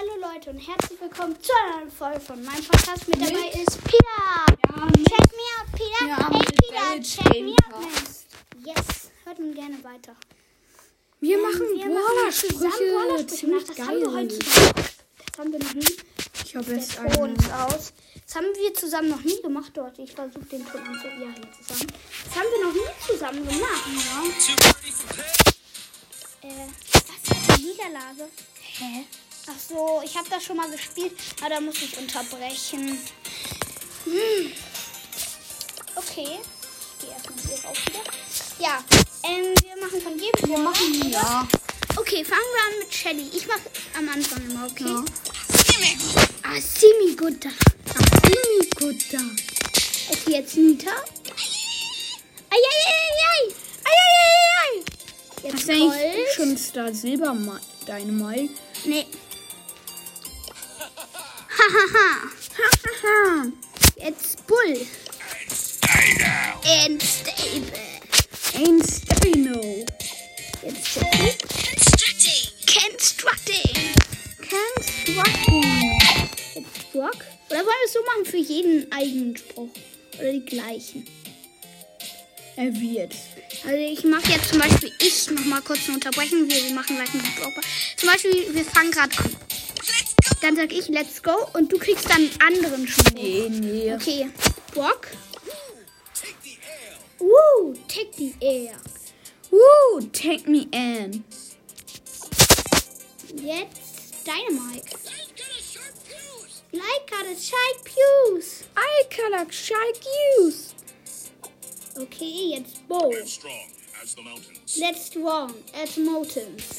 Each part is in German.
Hallo Leute und herzlich willkommen zu einer neuen Folge von meinem Podcast. Mit dabei ist Peter. check me out, Peter. Ja, hey mit Peter, check me out, man. Yes, hört ihn gerne weiter. Wir machen Wir machen zusammen. Ziemlich Das haben wir heute geil. zusammen. Das haben wir noch nie. Ich habe jetzt einen. ist aus. Das haben wir zusammen noch nie gemacht dort. Ich versuche den Ton anzu... Ja, hier zusammen. Das haben wir noch nie zusammen gemacht. Ja. Äh, was ist eine Niederlage? Hä? Ach so, ich habe das schon mal gespielt, aber da muss ich unterbrechen. Hm. Okay. Ich gehe erstmal hier raus wieder. Ja, ähm, wir machen von jedem Wir machen Ja. Okay, fangen wir an mit Shelly. Ich mache am Anfang immer, okay? Ja. Ah, Simi Gutta. Ziemlich gut da. Okay, jetzt Nita. Eieieiei. Eieieiei. Jetzt Hast du eigentlich schon Star Silber Dynamite? Nee. Hahaha. Hahaha. Jetzt Bull. And Stable. Ein Stepino. Jetzt Jackie. Constructing. Kannst du Jetzt Brock. Oder wollen wir es so machen für jeden eigenen Spruch? Oder die gleichen? Er wird. Also ich mache jetzt zum Beispiel, ich noch mal kurz eine Unterbrechung. Wir, wir machen gleich einen Brock. Zum Beispiel, wir fangen gerade an. Dann sag ich Let's go und du kriegst dann einen anderen Spruch. Nee, nee. Okay, Brock. Uh, take the air. Woo, take me in. Jetzt Dynamite. Like a shy pews. I collect shy cues. Okay, jetzt Bo. strong as the mountains.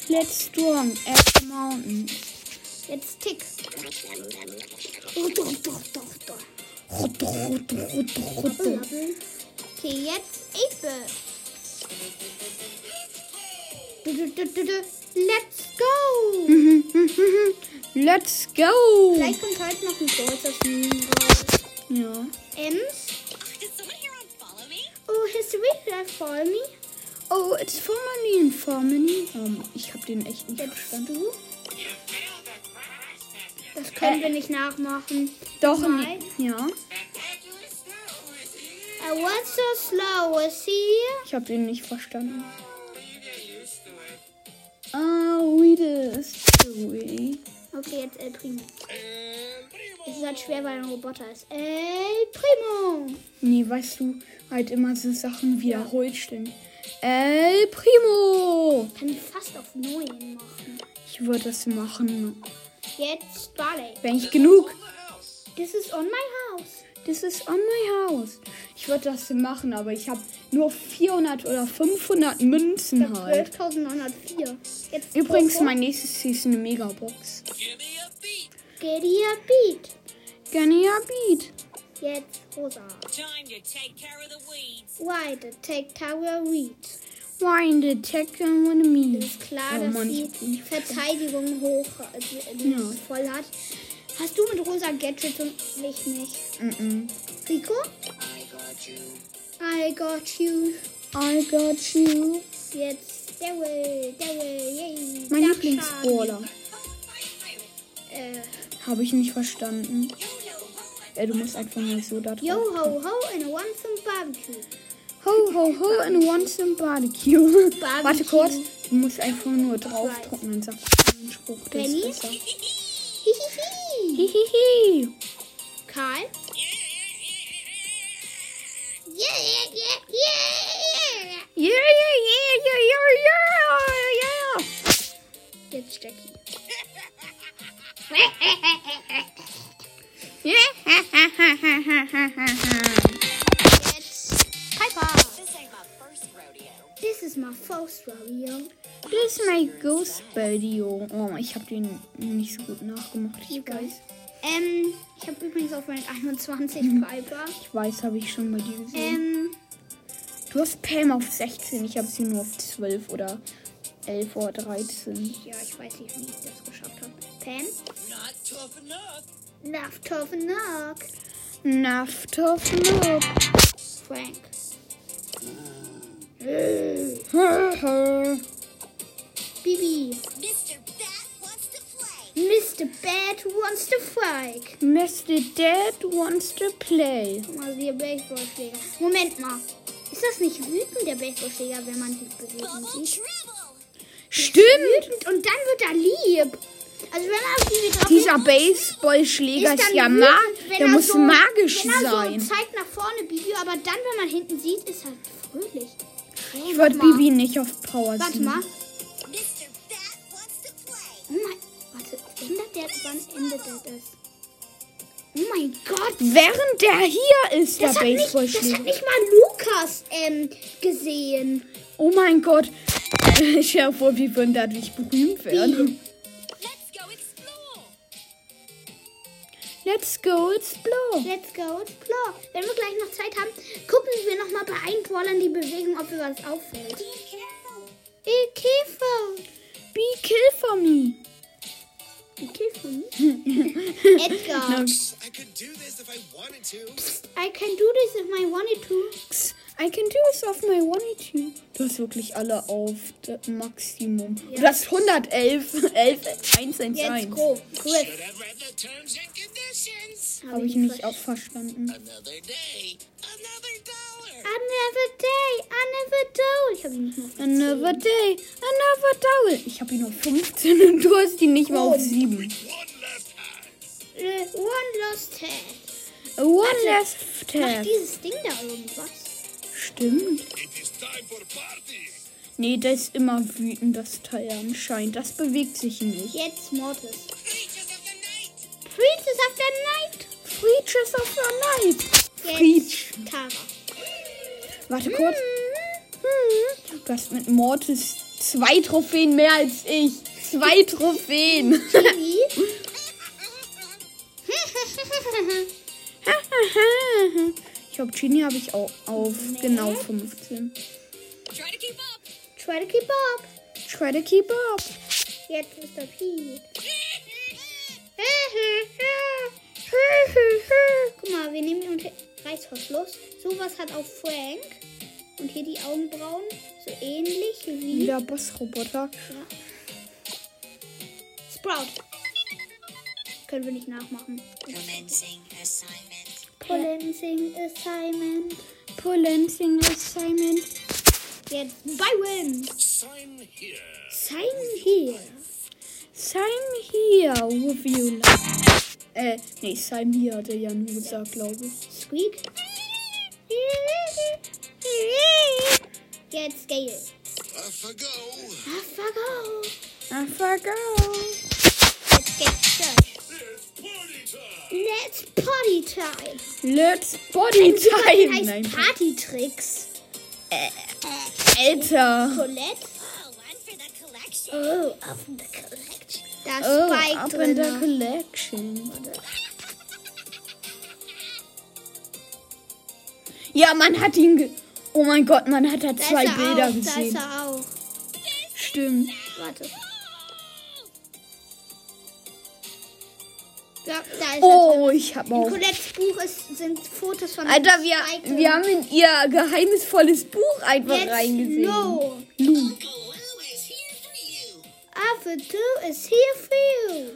Let's strong as mountains. Jetzt Tick. Oh, doch, doch, doch, doch. Level. Okay, jetzt du. Let's go. Let's go. Vielleicht kommt heute noch ein großes Meme raus. Ja. Ems. Did someone here unfollow me? Oh, history, that follow me. Oh, it's formerly in Formerly. Um, ich habe den echt nicht Jetzt verstanden. du. Das können wir nicht nachmachen. Doch, Nein. ja. I was so slow, was he? Ich habe den nicht verstanden. Ah, we this way. Okay, jetzt El Primo. Es ist halt schwer, weil er ein Roboter ist. El Primo. Nee, weißt du, halt immer so Sachen wiederholt stellen. El Primo. Kann ich fast auf neuen machen. Ich würde das machen. Jetzt Barley. Wenn ich genug. This is on my house. Das ist on my house. Ich würde das machen, aber ich habe nur 400 oder 500 Münzen Ich halt. hab 12.904. Jetzt Übrigens, mein nächstes ist eine Megabox. Get your beat. Gerne ja, Beat. Jetzt Rosa. Time to take care of the weeds. Why the take tower weed? Wind the and one me. Ist klar, Oh dass Mann, nicht Verteidigung hoch äh, die Ja. voll hat. Hast du mit rosa Gadgets und ich nicht? Mm-mm. Rico? I got you. I got you. Jetzt Daryl, Daryl, yay. Mein Lieblingsbrawler. Äh, Habe ich nicht verstanden. Ja, du musst einfach mal so da drauf. yo ho ho and I want some barbecue. Ho, ho, ho and want some barbecue. Barbecue. Warte kurz. Du musst einfach nur draufdrücken und sagst einen Spruch. Der ist Penny? besser. Hihihi. Hihihi. Karl? Yeah, yeah, yeah, yeah. Yeah, yeah, yeah, yeah, yeah, yeah, yeah. Jetzt Jackie. Jetzt Mein Ghost Video. Oh, ich habe den nicht so gut nachgemacht. Ich Okay. weiß. Ähm, ich habe übrigens auf Rank 21 Mhm. Piper. Ich weiß, habe ich schon bei dir gesehen. Ähm, Du hast Pam auf 16. Ich habe sie nur auf 12 oder 11 oder 13. ja, ich weiß nicht, wie ich das geschafft habe. Pam? Not tough enough. Enough, tough enough. Enough tough enough. Frank. Bibi. Mr. Bat wants to play. Mr. Bad wants to fight. Mr. Dad wants to play. Guck mal, wir Baseballschläger. Moment mal. Ist das nicht wütend, der Baseballschläger, wenn man sich bewegen sieht? Stimmt. Wütend und dann wird er lieb. Also wenn man auf die drauf Dieser Baseballschläger ist, dann ja wütend, mag. wenn Der er muss so, magisch wenn er sein. so zeigt nach vorne Bibi, aber dann, wenn man hinten sieht, ist er fröhlich. Hey, Ich würde warte mal. Bibi nicht auf Power Warte ziehen. mal. Der, wann endet der das? Oh mein Gott. Während der hier ist, der Das hat, nicht, das Baseballschläger. hat nicht mal Lukas ähm, gesehen. Oh mein Gott. Ich dir vor, wir würden dadurch berühmt werden. Let's go explore. Let's go explore. Let's go explore. Wenn wir gleich noch Zeit haben, gucken wir nochmal bei allen Brawlern die Bewegung, ob mir was auffällt. Be careful. Be careful. Be kill for me. Be careful. Edgar. No. I could do this if I wanted to. I can do this if I wanted to. I can do this off my one two. Du hast wirklich alle auf das Maximum. Ja. Du hast 111, 11, 111. Jetzt go. Griff. Should have read the terms and conditions. Habe ich nicht auch verstanden. Another day, another dollar. Another day, another doll. Ich habe ihn nicht mehr auf die Another day, another double. Ich habe ihn auf 15 und du hast ihn nicht mal auf 7. One left hand. One lost head. One last Macht tab. dieses Ding da irgendwas? Stimmt. Nee, der ist immer wütend, das Teil anscheinend. Das bewegt sich nicht. Jetzt Mortis. Creatures of the night. Princess of the Night. Creatures of the Night. Jetzt Preach. Tara. Warte kurz. Hm. Du hast mit Mortis zwei Trophäen mehr als ich. Zwei Trophäen. Glaube, Genie habe ich auch auf genau 15. Try to keep up. Try to keep up. Try to keep up. Jetzt Mr. P. Guck mal, wir nehmen den Reißverschluss. Sowas hat auch Frank. Und hier die Augenbrauen. So ähnlich wie Wieder Bossroboter. Sprout. Können wir nicht nachmachen. Commencing assignment. Polancing Assignment. Polancing Assignment. Jetzt Byron. Sign here. Sign here. Sign here with you. Äh, nee, sign here hat er ja nur gesagt, glaube ich. Squeak. Jetzt Gale. Off I go. It's party time. Let's Potty Time. Let's heißt Nein, Party-Tricks. Alter. Colette. Oh, one for the collection. Oh, up in the collection. Da ist Oh, Spike up drin. in the collection. Ja, man hat ihn ge Oh mein Gott, man hat da da zwei er Bilder auch, Da gesehen. ist er auch. Stimmt. Warte. Da ist er Oh, ich hab In auch. Colettes Buch ist, sind Fotos von Alter, wir, wir haben in ihr geheimnisvolles Buch einfach Jetzt reingesehen. Lo. Lu. Uncle Lou is here for you. Alpha 2 is here for you.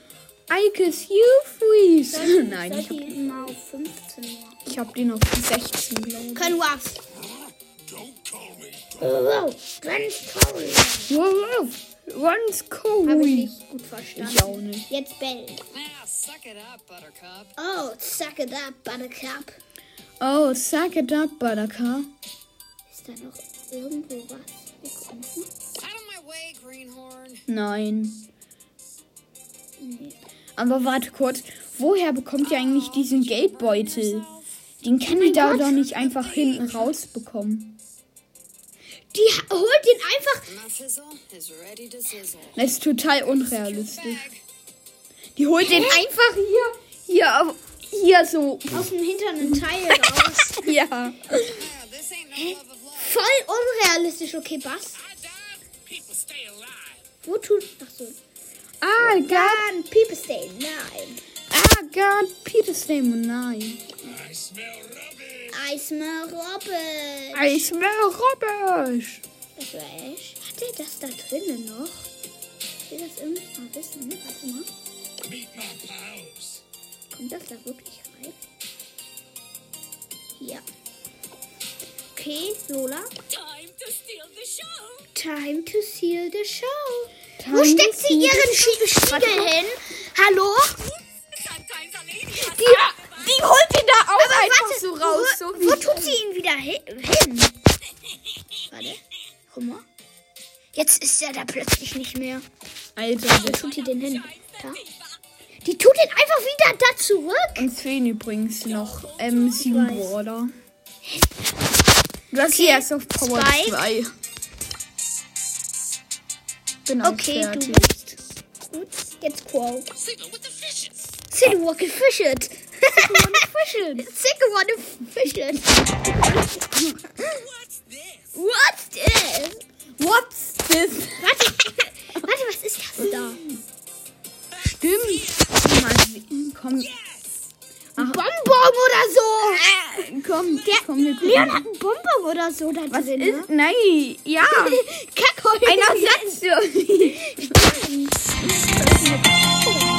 I kiss you freeze. Sollte- Nein, ich hab, ihn mal auf 15 machen. ich hab den auf 16, glaube ich. Können was. Don't call me. Oh, ganz toll. Wow, Runs Habe ich cool. nicht gut verstanden. Ich auch nicht. Jetzt Bell. Now, suck it up, Buttercup. Oh, suck it up, Buttercup. Oh, suck it up, Buttercup. Ist da noch irgendwo was? Out of my way, Greenhorn. Nein. Nee. Aber warte kurz. Woher bekommt ihr eigentlich diesen Geldbeutel? Den kann ich da doch nicht einfach hinten rausbekommen. Die ha- holt den einfach. Das ist total unrealistisch. Die holt den einfach hier, hier, auf- hier so. aus dem hinteren Teil raus. Ja. Love. Voll unrealistisch. Okay, Bass. Alive. Wo tut. Achso. Ah. Dann People Stay. Nein. Ah, God. Peter's name. Nein. I smell rubbish. I smell Robin. I smell rubbish. Das war echt. Hat er das da drinnen noch? Ich will das irgendwie mal wissen. Warte mal. Meet my close. Kommt das da wirklich rein? Ja. Okay, Lola. Time to steal the show. Time to seal the show. Time Wo steckt sie ihren Spiegel hin? Hallo? Die, die holt ihn da auch Aber einfach warte, so raus. Wo, so wo tut sie ihn wieder hi hin? Warte. Guck mal. Jetzt ist er da plötzlich nicht mehr. Alter, Wo tut die den hin? Da? Die tut ihn einfach wieder da zurück. uns fehlen übrigens noch ähm, sieben weiß. Brawler. Du hast sie erst auf Power Zwei. 2. Bin auch Okay, du fertig. bist. Gut. Jetzt Quo. Signal with the fishes. Sit walk and fish it. Sick wanna fish it. What's this? What's this? What's this? Warte, warte, was ist das da? Stimmt. Komm, Bonbon oder so. komm, komm, wir gucken. Leon hat einen Bonbon oder so da Was drin. ist? Nein, ja. Kackhäuschen. Ein Ersatz. Okay,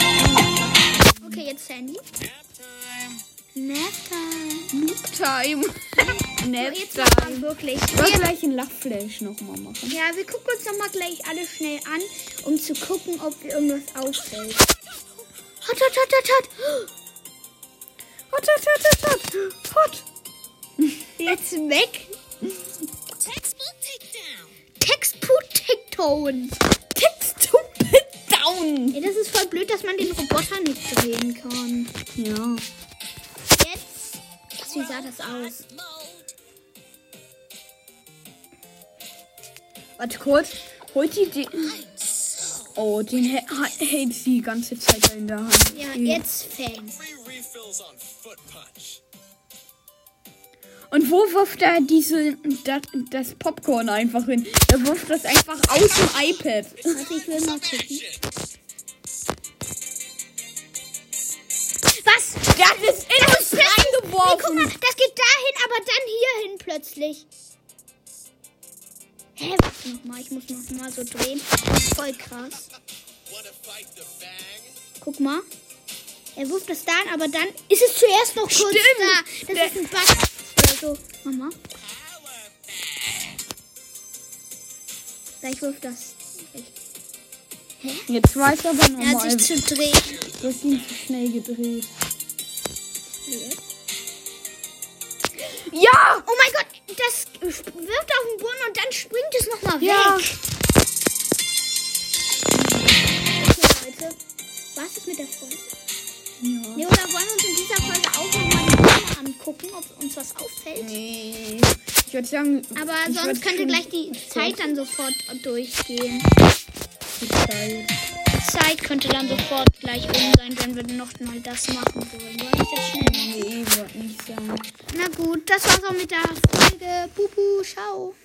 time. Nap time. Time. Nap Jetzt machen time. wir wirklich. Ich Wir, gleich ein Lachflash nochmal machen. ja, wir gucken uns nochmal gleich alle schnell an, um zu gucken, ob irgendwas auffällt. Hot, hot, hot, hot, hot. Hot, hot, hot, hot, hot. Hot. Jetzt weg. textbook takedown. Textput-Tickton. Text to pit down. Ja, das ist voll blöd, dass man den Roboter nicht drehen kann. Ja. Wie sah das aus? Warte kurz. Holt die den. Oh, den hält sie die ganze Zeit in der Hand. Ja, jetzt Punch. Und wo wirft er diese, das, das Popcorn einfach hin? Er wirft das einfach aus dem iPad. Warte, ich will mal gucken. Was? Das ist in uns Nee, guck mal, das geht dahin, aber dann hier hin plötzlich. Hä? Warte nochmal, ich muss noch mal so drehen. Voll krass. Guck mal. Er wirft das dann, aber dann ist es zuerst noch kurz Stimmt. da. Das ist ein Bug. Oder so. Mama. Gleich wirft das. Jetzt weiß er aber Er hat nochmal. sich zu drehen. Du hast ihn zu schnell gedreht. Ja! Oh mein Gott, das wirft auf den Boden und dann springt es nochmal Ja. weg. Okay, Leute. Was ist mit der Folge? Ja. Nee, oder wollen wir uns in dieser Folge auch nochmal die Filme angucken, ob uns was auffällt? Nee. Ich würde sagen. Aber sonst könnte gleich die Zeit dann sofort durchgehen. die Zeit. Die Zeit könnte dann sofort gleich um sein, wenn wir noch mal das machen wollen. Wollen wir das schnell? Nee, würde nicht sagen. Na gut, das war's auch mit der Folge. Bubu, ciao.